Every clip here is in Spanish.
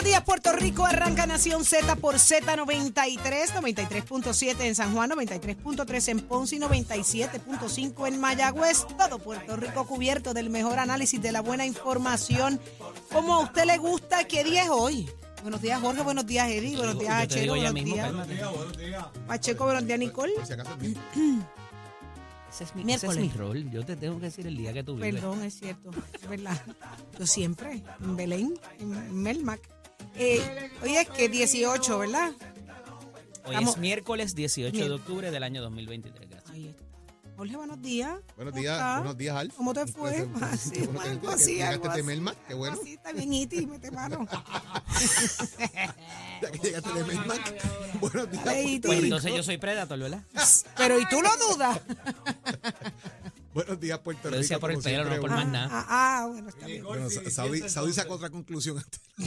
Buenos días, Puerto Rico. Arranca Nación Z por Z93, 93.7 en San Juan, 93.3 en Ponce y 97.5 en Mayagüez. Todo Puerto Rico cubierto del mejor análisis de la buena información. Como a usted le gusta, ¿qué día es hoy? Buenos días, Jorge. Buenos días, Eddie. Buenos días, Achero. Buenos mismo, días. Pacheco, buenos días, Nicole. Si acaso es mío. Ese es, mi, Miércoles. ese es mi rol. Yo te tengo que decir el día que tú vives. Perdón, es cierto, es verdad. Yo siempre, en Belén, en Melmac. Eh, hoy es que 18, ¿verdad? Hoy Estamos- es miércoles 18 de octubre del año 2023. Gracias. Ahí está. Jorge, buenos días. Buenos ¿Cómo días, está? buenos días, Alf. ¿Cómo te fue? placer. Así, Qué bueno que- algo que así, llegaste algo de así. Melmac, qué bueno. Así está bien, Iti, mete mano. Ya que llegaste de Melmac. Buenos días, Ey, Puerto Pues. Rico. entonces yo soy Predator, ¿verdad? Pero ¿y tú lo dudas? Buenos días, Puerto Lo Rico. decía por el pelo, no por más nada. Ah, ah, bueno, está bien. Bueno, Sa- Saudi, Saudi sacó otra conclusión.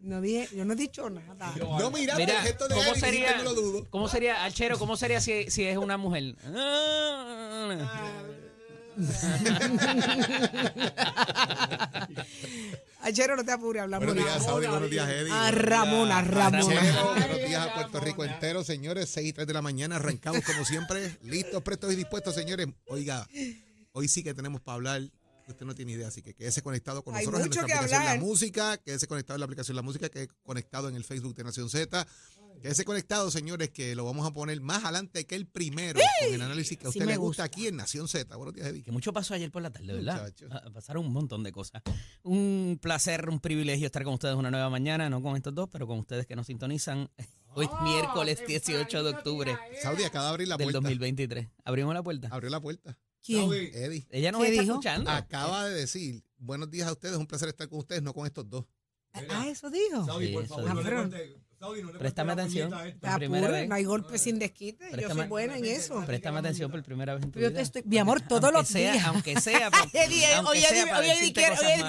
No dije, yo no he dicho nada. No, mira, Mira, el gesto de ¿cómo sería, que lo dudo. ¿cómo sería, Alchero, cómo sería si, si es una mujer? Achero, no te apures, hablamos Buenos días, Saudi. Buenos días, Eddie. Ah, Ramona, Chero, Ramona. buenos días a Puerto Rico entero, señores. 6 y 3 de la mañana. Arrancamos como siempre. Listos, prestos y dispuestos, señores. Oiga, hoy sí que tenemos para hablar. Usted no tiene idea, así que quédese conectado con Hay nosotros en nuestra aplicación hablar. La Música. Quédese conectado en la aplicación La Música, quédese conectado en el Facebook de Nación Z. Quédese conectado, señores, que lo vamos a poner más adelante que el primero con el análisis que a Sí usted me le gusta gusta. aquí en Nación Z. Buenos días, Eddie. Que mucho pasó ayer por la tarde, ¿verdad? Muchacho. Ah, Pasaron un montón de cosas. Un placer, un privilegio estar con ustedes una nueva mañana, no con estos dos, pero con ustedes que nos sintonizan. Hoy es miércoles 18 de octubre Saudi acaba de abrir la del puerta. 2023. Abrimos la puerta. Abrió la puerta. ¿Quién? Eddie. Ella nos ¿Qué está dijo? escuchando. Acaba de decir, buenos días a ustedes, un placer estar con ustedes, no con estos dos. Ah, eso dijo. Saudi, por Sí, favor, no Ah, no Préstame la atención. puñeta a esta. Te Por primera apures, vez. no hay golpe sin desquite. Yo soy buena en eso. Préstame atención por primera vez en tu Yo vida. te estoy, mi amor, todos Aunque los sea- días. Aunque sea. oye,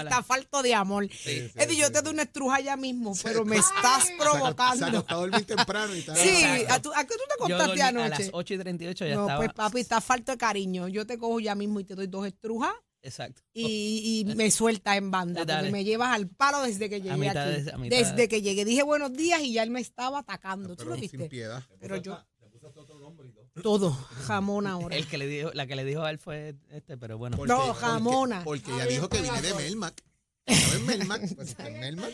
está falto de amor. sí, Eddie, yo sí, te doy una estruja ya mismo, pero me estás provocando. Se acostó a dormir temprano y tal. Sí. ¿a, tú- ¿a qué tú te Yo acostaste dormí a anoche? las 8 y 38 ya no, estaba. pues papi, está falto de cariño. Yo te cojo ya mismo y te doy dos estrujas Exacto. y, y me sueltas en banda. Dale. Porque me llevas al palo desde que llegué mitad aquí. de- a mitad desde de- que llegué. Dije buenos días y ya él me estaba atacando. ¿Tú Pero lo sin viste? piedad. Pero yo... Todo, jamón ahora. El que le dijo, la que le dijo a él fue este, pero bueno. Porque- No, jamona. Porque, porque ella dijo que viene de Melmac. ¿Sabes Melmac? Pues Melmac.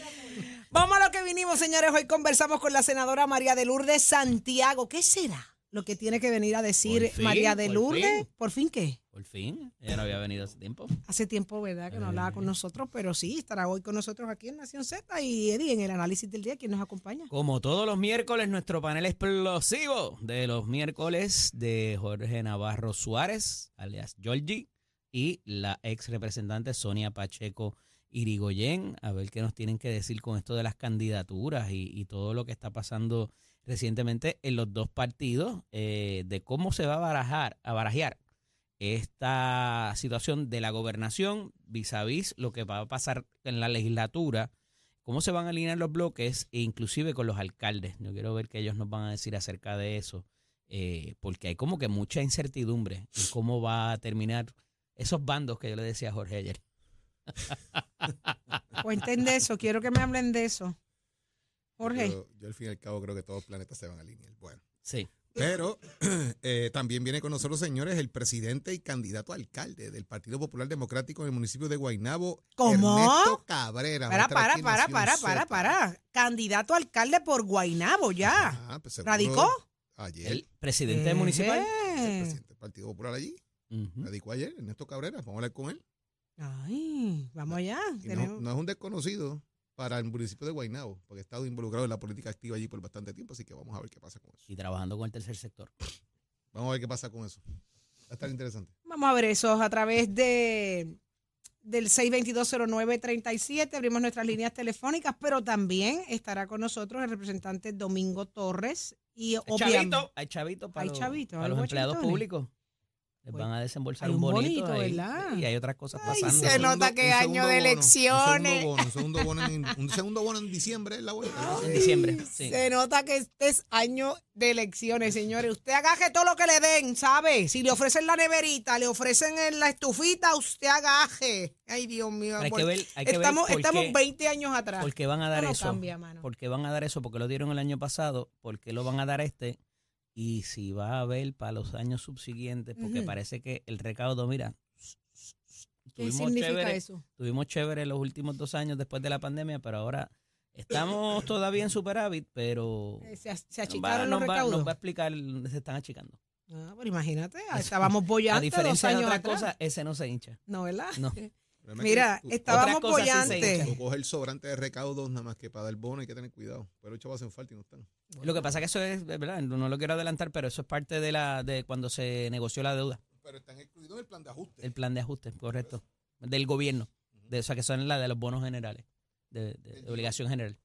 Vamos a lo que vinimos, señores. Hoy conversamos con la senadora María de Lourdes Santiago. ¿Qué será lo que tiene que venir a decir fin, María de por Lourdes? fin. ¿Por fin qué? Por fin, ella no había venido hace tiempo. Hace tiempo, ¿verdad? Que no hablaba Eh. con nosotros, pero sí, estará hoy con nosotros aquí en Nación Z y Eddie en el análisis del día, quien nos acompaña. Como todos los miércoles, nuestro panel explosivo de los miércoles de Jorge Navarro Suárez, alias Georgie, y la ex representante Sonia Pacheco Irigoyen, a ver qué nos tienen que decir con esto de las candidaturas y, y todo lo que está pasando recientemente en los dos partidos, eh, de cómo se va a barajar, a barajear esta situación de la gobernación vis a vis lo que va a pasar en la legislatura cómo se van a alinear los bloques e inclusive con los alcaldes. Yo quiero ver qué ellos nos van a decir acerca de eso, eh, porque hay como que mucha incertidumbre en cómo va a terminar esos bandos que yo le decía a Jorge ayer. Cuenten de eso, quiero que me hablen de eso. Jorge. Yo, yo al fin y al cabo creo que todos los planetas se van a alinear. Bueno. Sí. Pero eh, también viene con nosotros, señores, el presidente y candidato a alcalde del Partido Popular Democrático en el municipio de Guaynabo, ¿Cómo? Ernesto Cabrera. Para, para, para, para, para, para. Candidato a alcalde por Guainabo ya. Ah, pues seguro ¿Radicó? Ayer. El presidente municipal. el Eh. presidente del Partido Popular allí. Radicó ayer, Ernesto Cabrera. Vamos a hablar con él. Ay, vamos allá. No es un desconocido para el municipio de Guaynabo, porque ha estado involucrado en la política activa allí por bastante tiempo, así que vamos a ver qué pasa con eso. Y trabajando con el tercer sector. Vamos a ver qué pasa con eso. Va a estar interesante. Vamos a ver eso a través de del 6220937. Abrimos nuestras líneas telefónicas, pero también estará con nosotros el representante Domingo Torres. Y Hay obviamente. chavito, hay chavito para Hay los, chavito, para hay los empleados públicos. Les Pues, van a desembolsar hay un bonito, bonito, ahí, ¿verdad? y hay otras cosas Ay, pasando. se nota que año de elecciones. Un segundo bono, un segundo bono en, un segundo bono en diciembre es la vuelta. En diciembre, sí. Se nota que este es año de elecciones, señores. Usted agaje todo lo que le den, ¿sabe? Si le ofrecen la neverita, le ofrecen en la estufita, usted agaje. Ay, Dios mío. Hay que ver, hay que ver estamos por estamos qué- 20 años atrás. ¿Por qué van a dar no eso? cambia, mano. ¿Por qué van a dar eso? Porque lo dieron el año pasado, ¿por qué lo van a dar este? Y si va a haber para los años subsiguientes, porque Ujú. parece que el recaudo, mira, ¿Qué significa chévere, eso? tuvimos chévere los últimos dos años después de la pandemia, pero ahora estamos todavía en superávit, pero Eh, Se, se nos va, achicaron los nos va- recaudos. nos va a explicar dónde se están achicando. Ah, pero imagínate, estábamos boyantes A diferencia dos de años otras atrás. cosas, ese no se hincha. No, ¿verdad? No. Mira, estábamos cosas sí coges el sobrante de recaudos nada más que para dar bono hay que tener cuidado. Pero los chavos hacen falta y no están. Lo que pasa es que eso es, ¿verdad? No lo quiero adelantar, pero eso es parte de la de cuando se negoció la deuda, Pero están excluidos del plan de ajuste. el plan de ajuste, correcto, del gobierno, de, o sea, que son la de los bonos generales, de, de- de obligación general.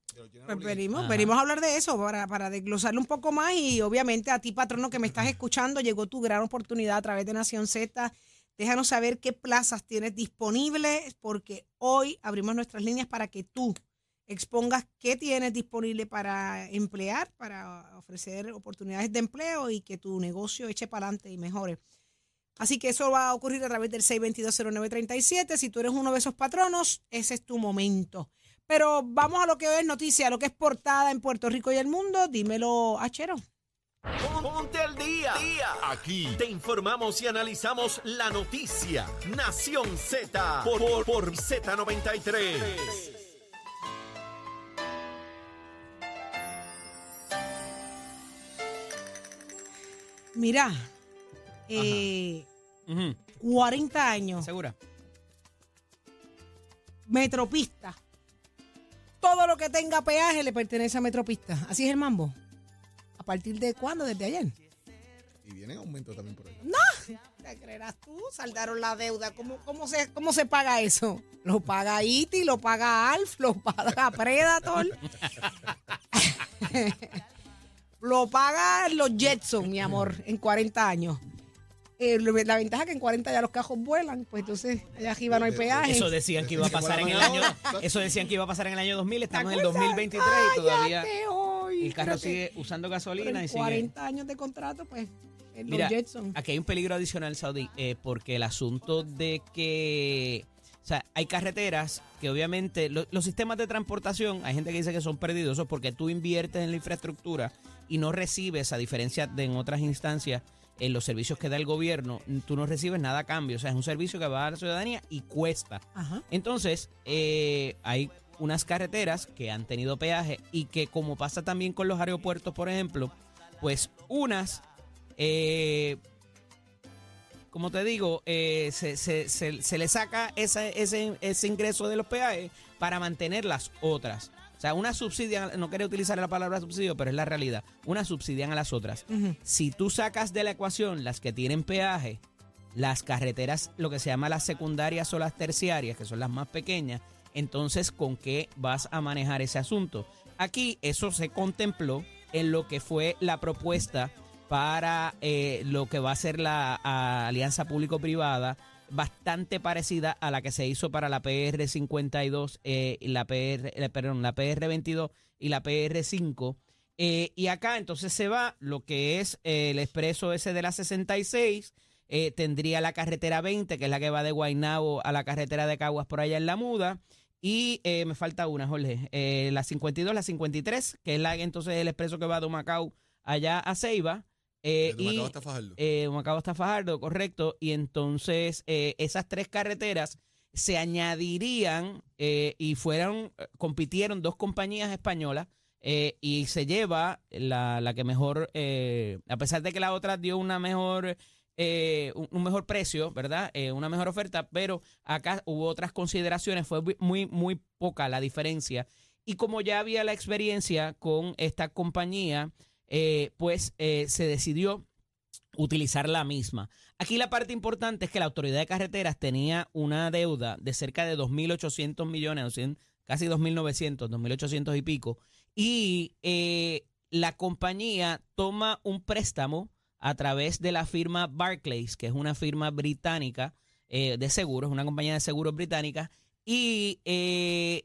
Pues venimos, venimos a hablar de eso para, para desglosarlo un poco más y obviamente a ti, patrono, que me estás escuchando, llegó tu gran oportunidad a través de Nación Z. Déjanos saber qué plazas tienes disponibles porque hoy abrimos nuestras líneas para que tú expongas qué tienes disponible para emplear, para ofrecer oportunidades de empleo y que tu negocio eche para adelante y mejore. Así que eso va a ocurrir a través del 6220937. Si tú eres uno de esos patronos, ese es tu momento. Pero vamos a lo que es noticia, lo que es portada en Puerto Rico y el mundo. Dímelo, Achero. Ponte al día. Aquí te informamos y analizamos la noticia. Nación Z por, por, por Z93. Mira, eh, Ujú. 40 años, ¿Segura? Metropista. Todo lo que tenga peaje le pertenece a Metropista. Así es el mambo. ¿A partir de cuándo? ¿Desde ayer? Y vienen aumento también por ahí. ¿Te creerás tú? Saldaron la deuda. ¿Cómo, cómo, se, ¿Cómo se paga eso? Lo paga Iti, lo paga Alf, lo paga Predator. lo paga los Jetson, mi amor, en 40 años. Eh, la ventaja es que en 40 ya los cajos vuelan, pues entonces allá arriba no hay peaje. Eso decían que iba a pasar en el año, eso decían que iba a pasar en el año 2000, ¿Te estamos en el acuerdas? 2023 y todavía El carro sigue usando gasolina y sigue 40 años de contrato, pues, los Mira, Jetson. Aquí hay un peligro adicional, Saudi, eh, porque el asunto de que, o sea, hay carreteras que obviamente, lo- los sistemas de transportación, hay gente que dice que son perdidos, porque tú inviertes en la infraestructura y no recibes, a diferencia de en otras instancias, en los servicios que da el gobierno, tú no recibes nada a cambio, o sea, es un servicio que va a la ciudadanía y cuesta. Ajá. Entonces, eh, hay unas carreteras que han tenido peaje y que como pasa también con los aeropuertos, por ejemplo, pues unas, eh, como te digo, eh, se, se- se- se le saca esa- ese, ese ingreso de los peajes para mantener las otras. O sea, una subsidian, no quería utilizar la palabra subsidio, pero es la realidad. Una subsidian a las otras. Si tú sacas de la ecuación las que tienen peaje, las carreteras, lo que se llama las secundarias o las terciarias, que son las más pequeñas, entonces ¿con qué vas a manejar ese asunto? Aquí eso se contempló en lo que fue la propuesta para eh, lo que va a ser la alianza público-privada, bastante parecida a la que se hizo para la PR 52, eh, la PR, eh, perdón, la PR 22 y la PR 5. Eh, y acá entonces se va lo que es el expreso ese de la 66, eh, tendría la carretera 20, que es la que va de Guaynabo a la carretera de Caguas por allá en La Muda. Y eh, me falta una, Jorge. Eh, la 52, la 53, que es la entonces el expreso que va de Humacao allá a Ceiba. Eh, Desde Humacao y, hasta Fajardo. eh, Humacao hasta Fajardo, correcto. Y entonces eh, esas tres carreteras se añadirían eh, y fueron, compitieron dos compañías españolas eh, y se lleva la, la que mejor, eh, a pesar de que la otra dio una mejor, eh, un, mejor precio, ¿verdad? Eh, una mejor oferta, pero acá hubo otras consideraciones, fue muy, muy poca la diferencia. Y como ya había la experiencia con esta compañía, eh, pues se decidió utilizar la misma. Aquí la parte importante es que la Autoridad de Carreteras tenía una deuda de cerca de 2.800 millones, 200, casi 2.900, 2.800 y pico, y la compañía toma un préstamo a través de la firma Barclays, que es una firma británica eh, de seguros, una compañía de seguros británica, y eh,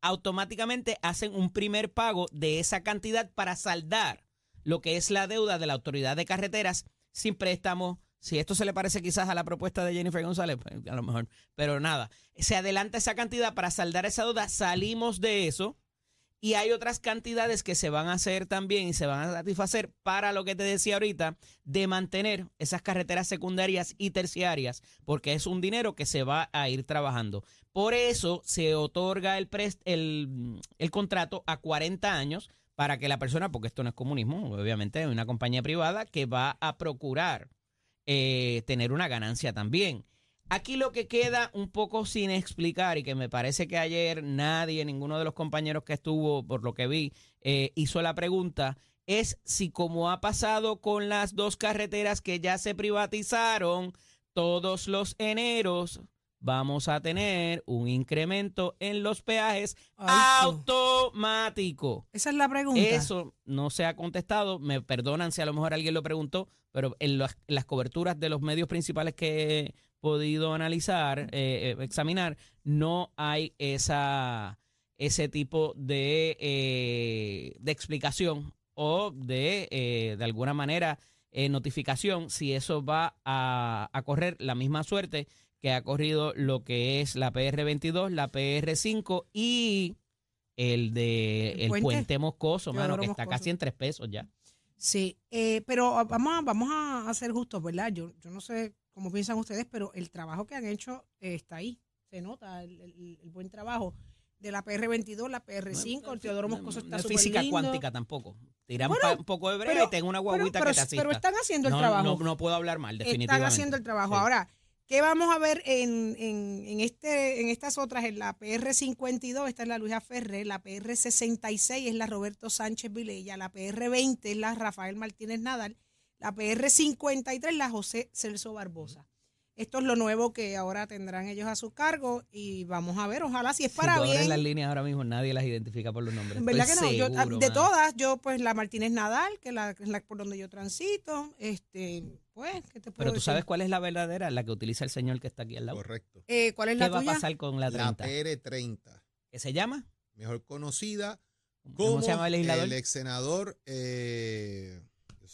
automáticamente hacen un primer pago de esa cantidad para saldar lo que es la deuda de la autoridad de carreteras sin préstamo. Si esto se le parece quizás a la propuesta de Jennifer González, pues, a lo mejor, pero nada, se adelanta esa cantidad para saldar esa deuda, salimos de eso y hay otras cantidades que se van a hacer también y se van a satisfacer para lo que te decía ahorita, de mantener esas carreteras secundarias y terciarias, porque es un dinero que se va a ir trabajando. Por eso se otorga el, el, el contrato a 40 años para que la persona, porque esto no es comunismo, obviamente es una compañía privada que va a procurar eh, tener una ganancia también. Aquí lo que queda un poco sin explicar y que me parece que ayer nadie, ninguno de los compañeros que estuvo, por lo que vi, eh, hizo la pregunta, es si como ha pasado con las dos carreteras que ya se privatizaron, todos los eneros vamos a tener un incremento en los peajes automático. Esa es la pregunta. Eso no se ha contestado. Me perdonan si a lo mejor alguien lo preguntó, pero en las coberturas de los medios principales que podido analizar, eh, eh, examinar, no hay esa, ese tipo de, eh, de explicación o de, de alguna manera, notificación si eso va a, a, correr la misma suerte que ha corrido lo que es la PR22, la PR5 y el de el, puente? Moscoso, mano, que está casi en tres pesos ya. Sí, pero vamos a, vamos a hacer justos, ¿verdad? Yo, yo no sé como piensan ustedes, pero el trabajo que han hecho eh, está ahí. Se nota el, buen trabajo de la PR22, la PR5, el Teodoro Moscoso está súper física cuántica tampoco. Tiran un poco de breve y tengo una guaguita que te asista. Pero están haciendo el trabajo. No, puedo hablar mal, definitivamente. Están haciendo el trabajo. Ahora, ¿qué vamos a ver en, en, en, este, en estas otras? En la PR52 esta es la Luisa Ferrer, la PR66 es la Roberto Sánchez Vilella, la PR20 es la Rafael Martínez Nadal la PR53, la José Celso Barbosa. Esto es lo nuevo que ahora tendrán ellos a su cargo y vamos a ver, ojalá si es para bien. En las líneas ahora mismo nadie las identifica por los nombres. ¿Verdad que no? de todas, yo pues la Martínez Nadal, que es la, por donde yo transito, este, pues, ¿qué te puedo Pero tú sabes cuál es la verdadera, la que utiliza el señor que está aquí al lado. Correcto. Eh, ¿Cuál es la ¿Qué va a pasar con la 30? La PR30. ¿Qué se llama? Mejor conocida como ¿Cómo se llama el legislador? El ex senador eh,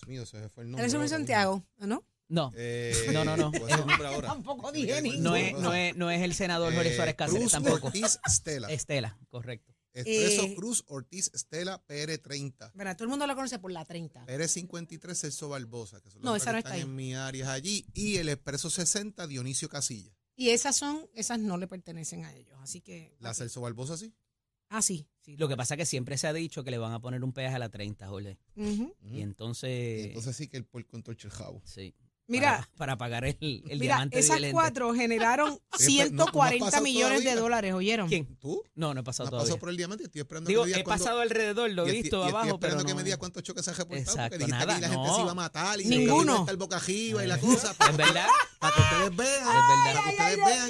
Dios mío, se fue el nombre. ¿Eres un Santiago, ¿no? No. Eh, no, no, no. tampoco dije ni no es, no, es, no es el senador Jorge Suárez Cáceres Cruz tampoco. Ortiz Estela. Estela, correcto. Expreso eh, Cruz Ortiz Estela PR30. Verá, todo el mundo lo conoce por la 30. PR53 Celso Barbosa, que son no, esa que no están está en mi área allí. Y el Expreso 60 Dionisio Casilla. Y esas son, esas no le pertenecen a ellos. Así que. La Celso Barbosa sí. Ah, sí. Lo que pasa es que siempre se ha dicho que le van a poner un peaje a la 30, Jorge. Y entonces. entonces sí que el por control el jabo. Sí. Mira, para, pagar el, el mira, diamante esas cuatro generaron 140 millones de dólares, ¿oyeron? ¿Quién? ¿Tú? No, no he pasado no todavía. pasado por el diamante, estoy esperando Digo, que me he pasado alrededor, lo he visto abajo, estoy esperando pero que no. me diga cuántos choques se ha reportado, Exacto, porque dijiste nada, que la gente no. se iba a matar y Ninguno. que iba a boca arriba y la cosa. Es verdad. Para que ustedes vean, Es verdad. para que ustedes vean que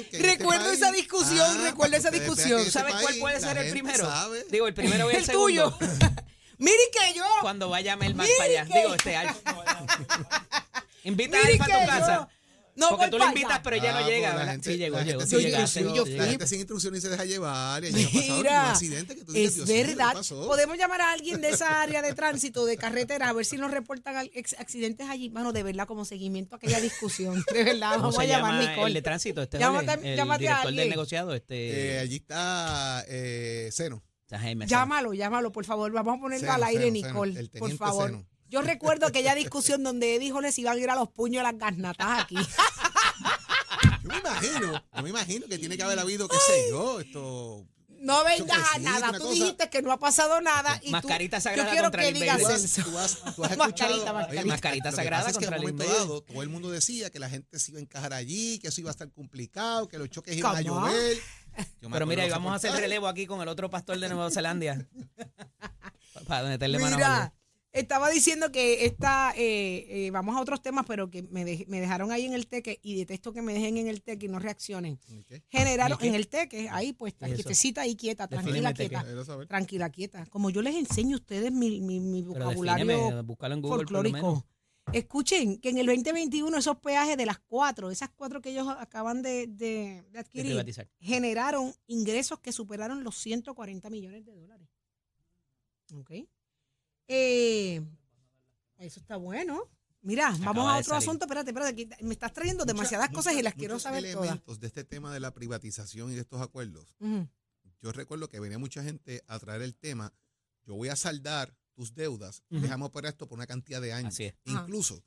Recuerdo esa discusión, Ah, recuerdo esa discusión. ¿Sabes cuál puede ser el primero? sabe. Digo, el primero y el, El segundo. tuyo. Mire que yo. Cuando vaya Melman Mire para allá. Digo, este Alfa. Invita a Alfa a tu yo- casa. No Porque voy tú le invitas, allá. pero ella Ah, no llega. pues la sí llegó, la llegó. gente Sí llegaste, yo sí La gente sin instrucciones se deja llevar. Y un Mira, accidente que tú dices, es Dios mío, ¿qué verdad. pasó? Podemos llamar a alguien de esa área de tránsito, de carretera, a ver si nos reportan accidentes allí. Mano, de verdad, como seguimiento a aquella discusión. De verdad, ¿Cómo vamos a llamar a Nicole. el de tránsito? Este Llámate- el llámate a director alguien. del negociado, este... Eh, allí está eh, Seno. Llámalo, llámalo, por favor. Vamos a ponerlo Seno, al aire, Seno, Seno, Nicole. el por favor. Yo recuerdo aquella discusión donde Eddie Jones iban a ir a los puños a las garnatas aquí. Yo me imagino, yo me imagino que tiene que haber habido, qué sé yo, esto. No vengas a nada. Tú cosa. dijiste que no ha pasado nada. Y tú- Mascarita yo sagrada quiero contra que el digas Tú eso. tú has- tú has Mascarita, escuchado. mascarita. Oye, Mascarita lo que sagrada pasa es que contra en el un momento dado, todo el mundo decía que la gente se iba a encajar allí, que eso iba a estar complicado, que los choques iban a llover. Yo Pero mira, y vamos a hacer relevo aquí con el otro pastor de Nueva Zelanda. Para meterle mano a Mira, estaba diciendo que esta, eh, eh, vamos a otros temas, pero que me, dej- me dejaron ahí en el teque y detesto que me dejen en el teque y no reaccionen. ¿Qué? Generaron en el teque, ahí pues, ¿Qué es eso? quietecita ahí quieta, tranquila, quieta. Tranquila, quieta. Como yo les enseño a ustedes mi, mi, mi Pero vocabulario en Google folclórico. Escuchen que en el 2021 esos peajes de las cuatro, esas cuatro que ellos acaban de, de- de de adquirir, generaron ingresos que superaron los 140 millones de dólares. ¿Ok? Eh, eso está bueno. Mira, vamos a otro asunto. Espérate, espérate. aquí me estás trayendo Mucha- demasiadas mucha- cosas y las quiero saber todas. elementos de este tema de la privatización y de estos acuerdos. Yo recuerdo que venía mucha gente a traer el tema. Yo voy a saldar tus deudas. Déjame operar esto por una cantidad de años. Así es. Ajá. Incluso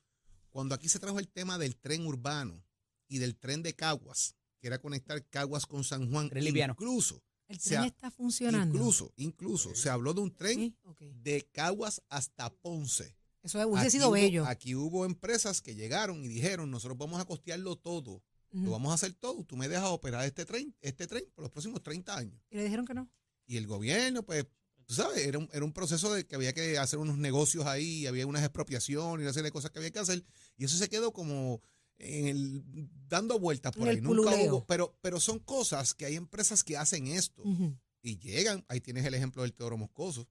cuando aquí se trajo el tema del tren urbano y del tren de Caguas, que era conectar Caguas con San Juan, incluso, El tren está funcionando. incluso, incluso se habló de un tren Sí, de Caguas hasta Ponce. Eso hubiese sido hubo- bello. Aquí hubo empresas que llegaron y dijeron, nosotros vamos a costearlo todo, lo vamos a hacer todo, tú me dejas operar este tren, este tren por los próximos 30 años. Y le dijeron que no. Y el gobierno, pues, tú sabes, era un, era un proceso de que había que hacer unos negocios ahí, había unas expropiaciones y una serie de cosas que había que hacer, y eso se quedó como en el, dando vueltas por ahí. Nunca hubo, pero, pero son cosas que hay empresas que hacen esto y llegan. Ahí tienes el ejemplo del Teodoro Moscoso,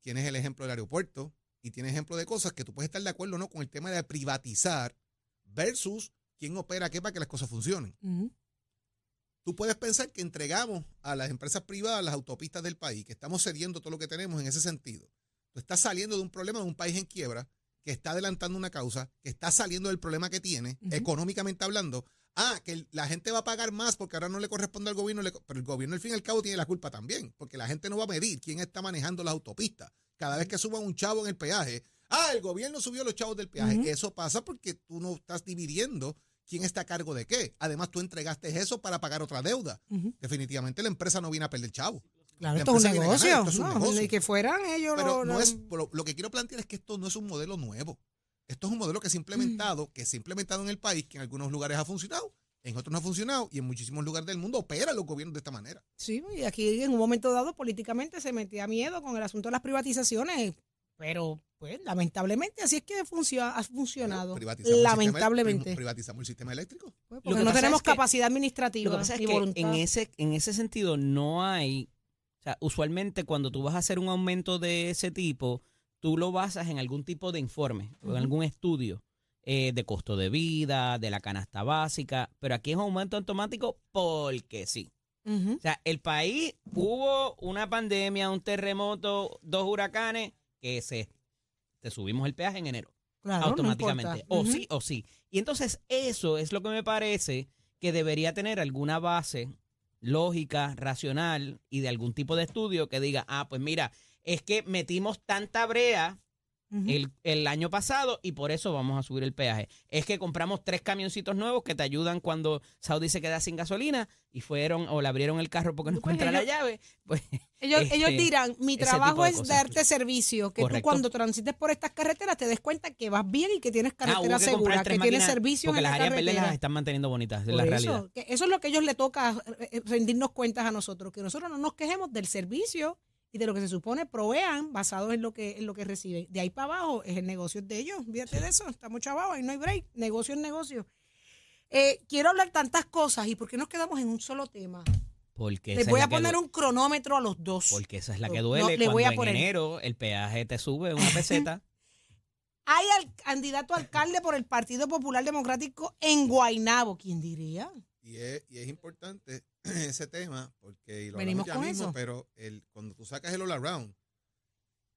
tienes el ejemplo del aeropuerto y tienes ejemplo de cosas que tú puedes estar de acuerdo o no con el tema de privatizar versus quién opera qué para que las cosas funcionen. Tú puedes pensar que entregamos a las empresas privadas las autopistas del país, que estamos cediendo todo lo que tenemos en ese sentido. Tú estás saliendo de un problema de un país en quiebra, que está adelantando una causa, que está saliendo del problema que tiene, económicamente hablando. Ah, que la gente va a pagar más porque ahora no le corresponde al gobierno, pero el gobierno al fin y al cabo tiene la culpa también, porque la gente no va a medir quién está manejando las autopistas. Cada vez que suban un chavo en el peaje, ah, el gobierno subió los chavos del peaje. Eso pasa porque tú no estás dividiendo quién está a cargo de qué. Además, tú entregaste eso para pagar otra deuda. Definitivamente la empresa no viene a perder chavo. Claro, La esto es un ganar, negocio. esto es un No, negocio. Ni que fueran ellos Pero lo- no lo- es, lo, lo que quiero plantear es que esto no es un modelo nuevo. Esto es un modelo que se ha implementado, que se ha implementado en el país, que en algunos lugares ha funcionado, en otros no ha funcionado, y en muchísimos lugares del mundo operan los gobiernos de esta manera. Sí, y aquí en un momento dado políticamente se metía miedo con el asunto de las privatizaciones, pero pues lamentablemente así es que funcio- ha funcionado. Privatizamos el sistema- Lamentablemente. privatizamos el sistema eléctrico. Pues, Lo porque que no tenemos es que- capacidad administrativa Lo que pasa es ni que voluntad. en ese, en ese sentido no hay, sea, usualmente cuando tú vas a hacer un aumento de ese tipo, tú lo basas en algún tipo de informe o en algún estudio eh, de costo de vida, de la canasta básica, pero aquí es un aumento automático porque sí. O sea, el país hubo una pandemia, un terremoto, dos huracanes, que se te subimos el peaje en enero Claro, automáticamente. o sí o sí. Y entonces eso es lo que me parece que debería tener alguna base lógica, racional y de algún tipo de estudio que diga, ah, pues mira, es que metimos tanta brea El, el año pasado y por eso vamos a subir el peaje. Es que compramos tres camioncitos nuevos que te ayudan cuando Saudi se queda sin gasolina y fueron o le abrieron el carro porque no Pues encuentra la llave. Pues Ellos, este, ellos dirán, mi trabajo es cosas. darte servicio, que tú cuando transites por estas carreteras te des cuenta que vas bien y que tienes ah, carretera que segura, que tienes servicios porque en las la áreas verdes las están manteniendo bonitas, es Por la eso, realidad. que eso es lo que ellos le toca eh, eh, rendirnos cuentas a nosotros, que nosotros no nos quejemos del servicio y de lo que se supone provean basados en lo que en lo que reciben. De ahí para abajo es el negocio de ellos. Fíjate de eso, estamos chavados, ahí no hay break, negocio es negocio. Eh, quiero hablar tantas cosas y por qué nos quedamos en un solo tema. Porque Les voy a poner du- un cronómetro a los dos. Porque esa es la que No, duele le cuando voy a en poner- enero el peaje te sube una peseta. Hay al candidato alcalde por el Partido Popular Democrático en Guaynabo, ¿quién diría? Y es, y es importante ese tema, porque y lo Venimos hablamos ya con mismo, eso. pero el, cuando tú sacas el all around,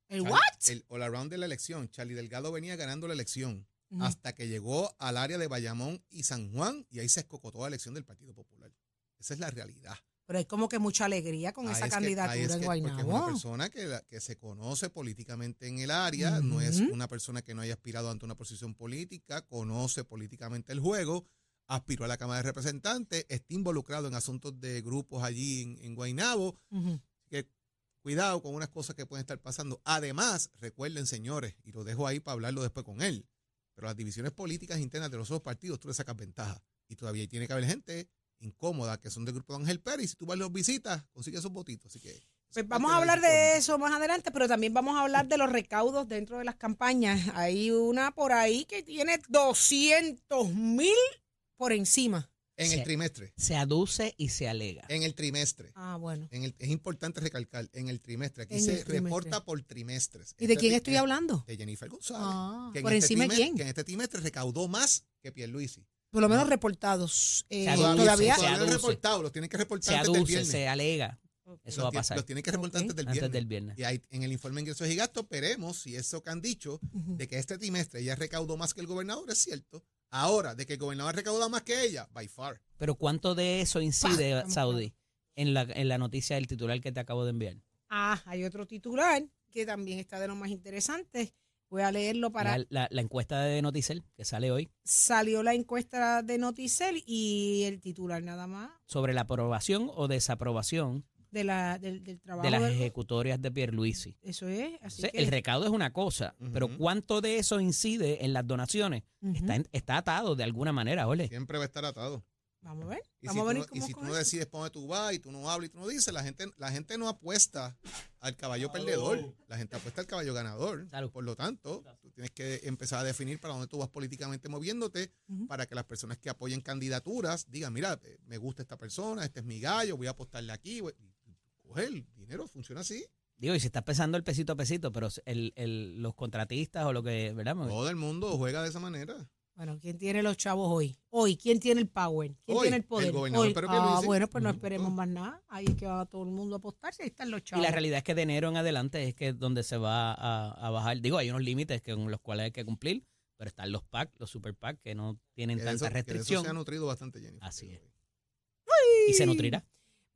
¿El Charlie- what? el all around de la elección, Charlie Delgado venía ganando la elección Ujú. hasta que llegó al área de Bayamón y San Juan y ahí se escocotó la elección del Partido Popular. Esa es la realidad. Pero hay como que mucha alegría con esa es que- candidatura ahí es en que- es una persona que, la- que se conoce políticamente en el área, no es una persona que no haya aspirado ante una posición política, conoce políticamente el juego, aspiró a la Cámara de Representantes, está involucrado en asuntos de grupos allí en, en Guaynabo, Ujú. que cuidado con unas cosas que pueden estar pasando. Además, recuerden, señores, y lo dejo ahí para hablarlo después con él, pero las divisiones políticas internas de los dos partidos, tú le sacas ventaja. Y todavía tiene que haber gente incómoda que son del grupo de Ángel Pérez. Y si tú vas los visitas, consigues esos votitos. Así que. Pues es vamos a la hablar de eso más adelante, pero también vamos a hablar de los recaudos dentro de las campañas. Hay una por ahí que tiene 200 mil por encima. En Se- el trimestre. Se aduce y se alega. En el trimestre. Ah, bueno. En el- es importante recalcar, en el trimestre. Aquí En se el trimestre. reporta por trimestres. ¿Y de Este quién estoy eh, hablando? De Jennifer González. Ah, que en ¿por este encima de trimestre- quién? Que en este trimestre recaudó más que Pierluisi. Por lo menos reportados. Eh, Se aduce, todavía. se Todavía no han aduce. reportado, los tienen que reportar Se antes del aduce, viernes. se alega. Eso Los va a pasar Los tienen que reportar antes del antes viernes. del viernes. Y ahí, en el informe de ingresos y gastos, veremos si eso que han dicho de que este trimestre ella recaudó más que el gobernador es cierto. Ahora, de que el gobernador ha recaudado más que ella, by far. Pero ¿cuánto de eso incide, Saudi, en la, en la noticia del titular que te acabo de enviar? Ah, hay otro titular que también está de lo más interesante. Voy a leerlo para. La, la- la encuesta de Noticel que sale hoy Salió la encuesta de Noticel y el titular nada más sobre la aprobación o desaprobación de la, del, del trabajo. de las del- ejecutorias de Pierluisi. Eso es. Así O sea, que, El recaudo es una cosa, pero. ¿cuánto de eso incide en las donaciones? Ujú. Está, en- está atado de alguna manera, ole. Siempre va a estar atado. Vamos a ver. Y Vamos si a tú, ver no, y si tú no decides por dónde tú vas y tú no hablas y tú no dices, la gente, la gente no apuesta al caballo perdedor, la gente apuesta al caballo ganador. Salud. Por lo tanto, tú tienes que empezar a definir para dónde tú vas políticamente moviéndote para que las personas que apoyen candidaturas digan, mira, eh, me gusta esta persona, este es mi gallo, voy a apostarle aquí. voy- Coge el dinero, funciona así. Digo, y se está pesando el pesito a pesito, pero el, el- los contratistas o lo que, ¿verdad? Todo el mundo juega de esa manera. Bueno, ¿quién tiene los chavos hoy? Hoy, ¿quién tiene el power? ¿Quién Hoy, tiene el el poder? gobernador Hoy. Ah, bueno, pues no Ujú. esperemos más nada. Ahí es que va todo el mundo a apostarse. Ahí están los Y chavos. la realidad es que de enero en adelante es que es donde se va a, a bajar. Digo, hay unos límites que, con los cuales hay que cumplir, pero están los PAC, los super PAC, que no tienen Que tanta eso- que de eso restricción se ha nutrido bastante, Jennifer. Así es. y se nutrirá.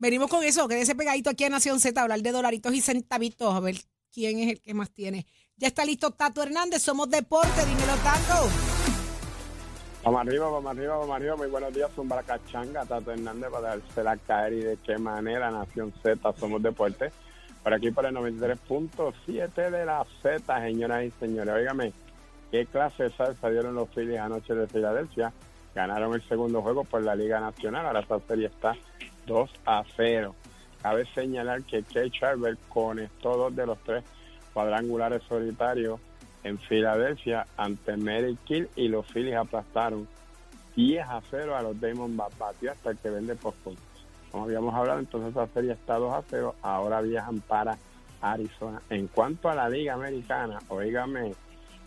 Venimos con eso, quédese pegadito aquí a Nación Z, hablar de dolaritos y centavitos, a ver quién es el que más tiene. Ya está listo Tato Hernández, somos deporte, dímelo Tango. Vamos arriba, vamos arriba, vamos arriba. Muy buenos días, la Cachanga, Tato Hernández para dársela caer y de qué manera, Nación Z, somos deporte. Por aquí por el 93.7 de la Z, señoras y señores. Óigame, qué clase de salsa dieron los Phillies anoche de Filadelfia. Ganaron el segundo juego por la Liga Nacional. Ahora esta serie está 2 a 0. Cabe señalar que Kay Charver conectó dos de los tres cuadrangulares solitarios en Filadelfia ante Mary Kill y los Phillies aplastaron 10 a 0 a los Diamondbacks. Batió hasta el que vende postpone. Como habíamos hablado, entonces esa serie está 2 a 0. Ahora viajan para Arizona. En cuanto a la Liga Americana, oígame,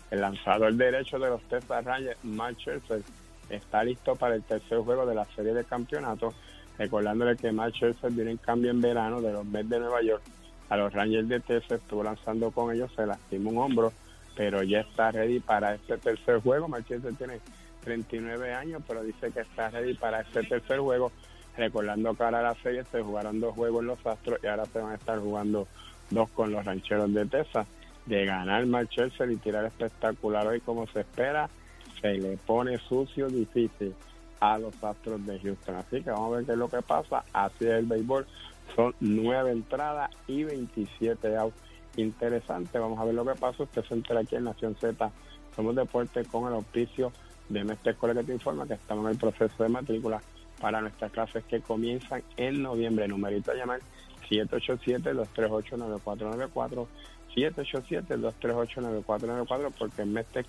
el lanzador derecho de los Texas Rangers, Mark Scherzer, está listo para el tercer juego de la serie de campeonato. Recordándole que Mark Scherzer viene en cambio en verano de los Mets de Nueva York a los Rangers de Texas. Estuvo lanzando con ellos, se lastimó un hombro pero ya está ready para este tercer juego. Marchese tiene 39 años, pero dice que está ready para este tercer juego. Recordando que ahora la serie se jugaron dos juegos en los Astros y ahora se van a estar jugando dos con los rancheros de Texas. De ganar Marchese y tirar espectacular hoy como se espera, se le pone sucio, difícil a los Astros de Houston. Así que vamos a ver qué es lo que pasa. Así es el béisbol. Son nueve entradas y 27 outs interesante. Vamos a ver lo que pasa. Usted se entera aquí en Nación Z. Somos deporte con el auspicio de Mestre Escuela que te informa que estamos en el proceso de matrícula para nuestras clases que comienzan en noviembre. Numerito a llamar 787-238-9494. 787-238-9494 porque Mestre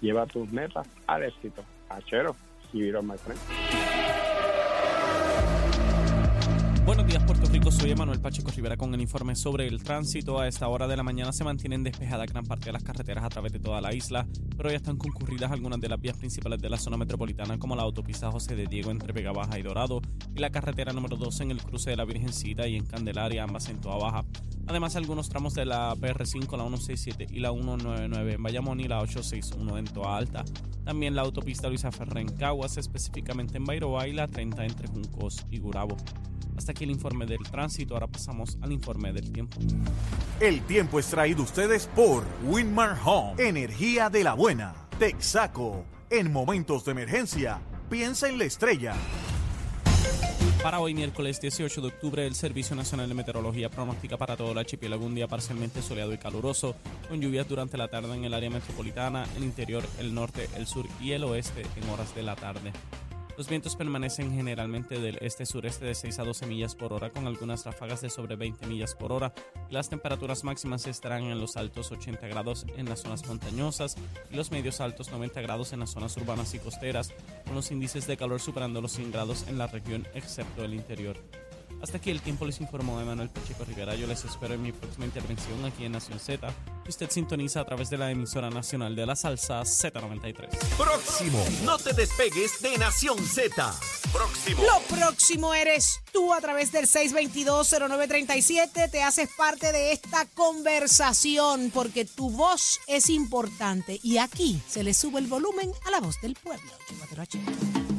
lleva tus metas al éxito. Achero my friend. Buenos días Puerto Rico, soy Emanuel Pacheco Rivera con el informe sobre el tránsito. A esta hora de la mañana se mantienen despejadas gran parte de las carreteras a través de toda la isla, pero ya están concurridas algunas de las vías principales de la zona metropolitana como la autopista José de Diego entre Vega Baja y Dorado y la carretera número 12 en el cruce de la Virgencita y en Candelaria, ambas en Toa Baja. Además algunos tramos de la PR5, la 167 y la 199 en Bayamón y la 861 en Toa Alta. También la autopista Luisa Ferrer en Caguas, específicamente en Bairoa y la 30 entre Juncos y Gurabo. Hasta aquí el informe del tránsito, ahora pasamos al informe del tiempo. El tiempo es traído ustedes por Winmar Home, energía de la buena. Texaco, en momentos de emergencia, piensa en la estrella. Para hoy, miércoles 18 de octubre, el Servicio Nacional de Meteorología pronostica para todo el archipiélago un día parcialmente soleado y caluroso, con lluvias durante la tarde en el área metropolitana, el interior, el norte, el sur y el oeste en horas de la tarde. Los vientos permanecen generalmente del este-sureste de 6 a 12 millas por hora, con algunas ráfagas de sobre 20 millas por hora. Las temperaturas máximas estarán en los altos 80 grados en las zonas montañosas y los medios altos 90 grados en las zonas urbanas y costeras, con los índices de calor superando los 100 grados en la región, excepto el interior. Hasta aquí el tiempo les informó Emanuel Pacheco Rivera. Yo les espero en mi próxima intervención aquí en Nación Z. que usted sintoniza a través de la emisora nacional de la salsa Z93. Próximo. No te despegues de Nación Z. Próximo. Lo próximo eres tú a través del 622-0937. Te haces parte de esta conversación porque tu voz es importante y aquí se le sube el volumen a la voz del pueblo. Chúpatelo.